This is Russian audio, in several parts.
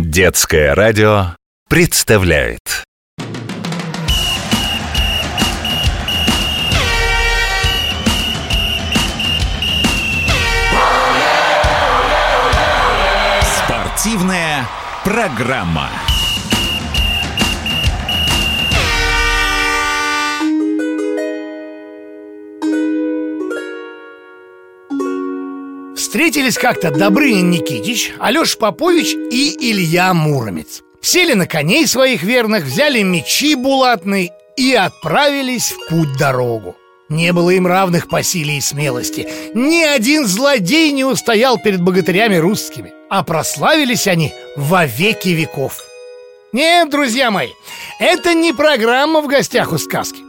Детское радио представляет Спортивная программа. Встретились как-то Добрынин Никитич, Алеша Попович и Илья Муромец. Сели на коней своих верных, взяли мечи булатные и отправились в путь-дорогу. Не было им равных по силе и смелости. Ни один злодей не устоял перед богатырями русскими, а прославились они во веки веков. Нет, друзья мои, это не программа в гостях у сказки.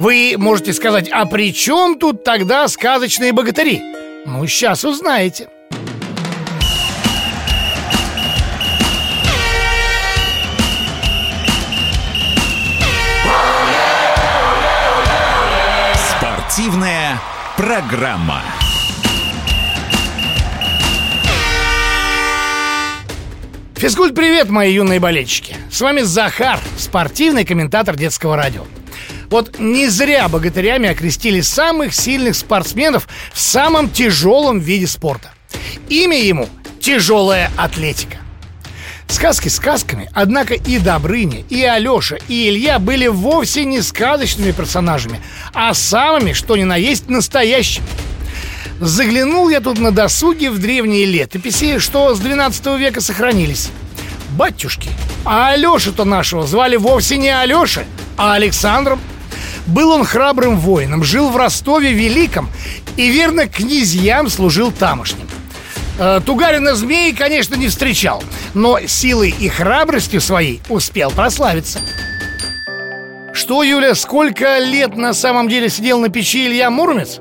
Вы можете сказать, а при чем тут тогда сказочные богатыри? Ну, сейчас узнаете. Спортивная программа. Физкульт, привет, мои юные болельщики С вами Захар, спортивный комментатор детского радио Вот не зря богатырями окрестили самых сильных спортсменов в самом тяжелом виде спорта Имя ему – тяжелая атлетика Сказки сказками, однако и Добрыня, и Алеша, и Илья были вовсе не сказочными персонажами, а самыми, что ни на есть, настоящими – Заглянул я тут на досуге в древние летописи, что с 12 века сохранились. Батюшки, а Алешу-то нашего звали вовсе не Алешей, а Александром. Был он храбрым воином, жил в Ростове Великом и верно князьям служил тамошним. Э, Тугарина змеи, конечно, не встречал, но силой и храбростью своей успел прославиться. Что, Юля, сколько лет на самом деле сидел на печи Илья Муромец?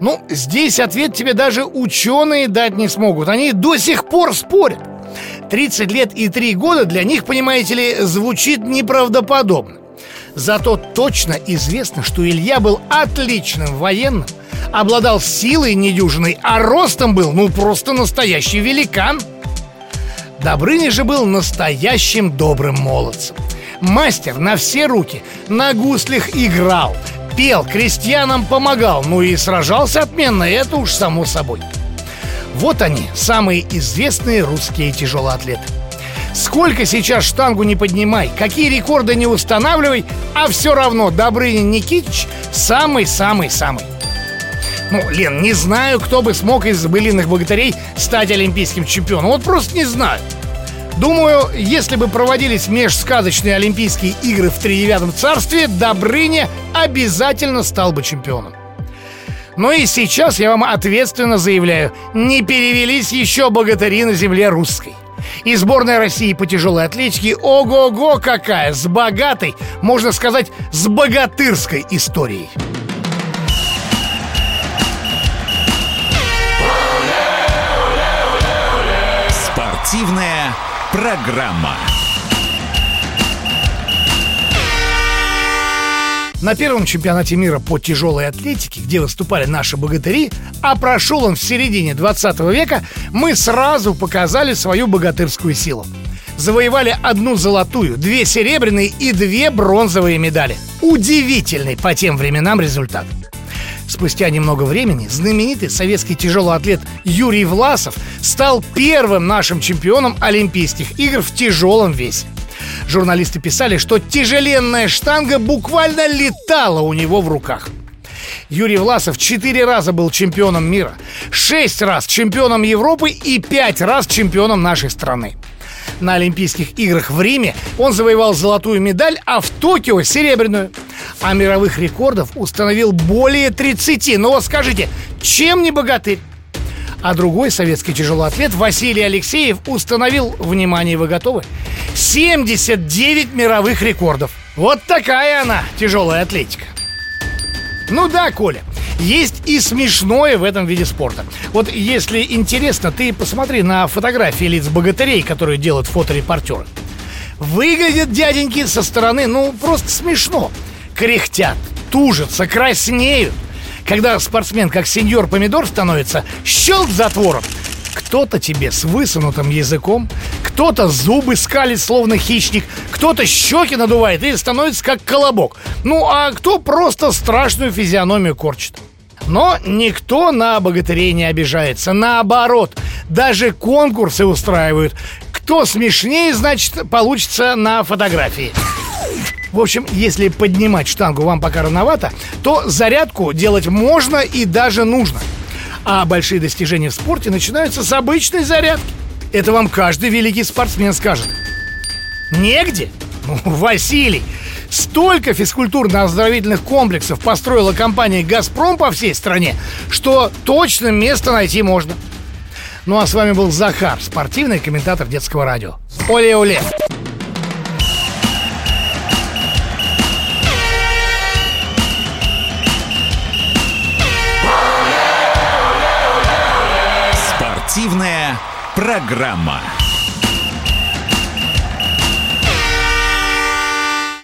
Ну, здесь ответ тебе даже ученые дать не смогут Они до сих пор спорят 30 лет и 3 года для них, понимаете ли, звучит неправдоподобно Зато точно известно, что Илья был отличным военным Обладал силой недюжиной, а ростом был, ну, просто настоящий великан Добрыня же был настоящим добрым молодцем Мастер на все руки, на гуслях играл – пел, крестьянам помогал, ну и сражался отменно, это уж само собой. Вот они, самые известные русские тяжелоатлеты. Сколько сейчас штангу не поднимай, какие рекорды не устанавливай, а все равно Добрынин Никитич самый-самый-самый. Ну, Лен, не знаю, кто бы смог из былиных богатырей стать олимпийским чемпионом. Вот просто не знаю. Думаю, если бы проводились межсказочные Олимпийские игры в Тридевятом царстве, Добрыня обязательно стал бы чемпионом. Но и сейчас я вам ответственно заявляю, не перевелись еще богатыри на земле русской. И сборная России по тяжелой атлетике ого-го какая, с богатой, можно сказать, с богатырской историей. Спортивная программа. На первом чемпионате мира по тяжелой атлетике, где выступали наши богатыри, а прошел он в середине 20 века, мы сразу показали свою богатырскую силу. Завоевали одну золотую, две серебряные и две бронзовые медали. Удивительный по тем временам результат. Спустя немного времени знаменитый советский тяжелый атлет Юрий Власов стал первым нашим чемпионом Олимпийских игр в тяжелом весе. Журналисты писали, что тяжеленная штанга буквально летала у него в руках. Юрий Власов четыре раза был чемпионом мира, шесть раз чемпионом Европы и пять раз чемпионом нашей страны. На Олимпийских играх в Риме он завоевал золотую медаль, а в Токио серебряную. А мировых рекордов установил более 30. Ну вот скажите, чем не богатырь? А другой советский тяжелоатлет Василий Алексеев установил, внимание, вы готовы, 79 мировых рекордов. Вот такая она, тяжелая атлетика. Ну да, Коля, есть и смешное в этом виде спорта. Вот если интересно, ты посмотри на фотографии лиц богатырей, которые делают фоторепортеры. Выглядят дяденьки со стороны, ну, просто смешно. Кряхтят, тужатся, краснеют. Когда спортсмен как сеньор помидор становится, щелк затвором. Кто-то тебе с высунутым языком, Кто-то зубы скалит, словно хищник, кто-то щеки надувает и становится как колобок. Ну, а кто просто страшную физиономию корчит. Но никто на богатырей не обижается. Наоборот, даже конкурсы устраивают. Кто смешнее, значит, получится на фотографии. В общем, если поднимать штангу вам пока рановато, то зарядку делать можно и даже нужно. А большие достижения в спорте начинаются с обычной зарядки. Это вам каждый великий спортсмен скажет. Негде? Ну, Василий, столько физкультурно-оздоровительных комплексов построила компания «Газпром» по всей стране, что точно место найти можно. Ну а с вами был Захар, спортивный комментатор детского радио. Оле-оле! Спортивная программа.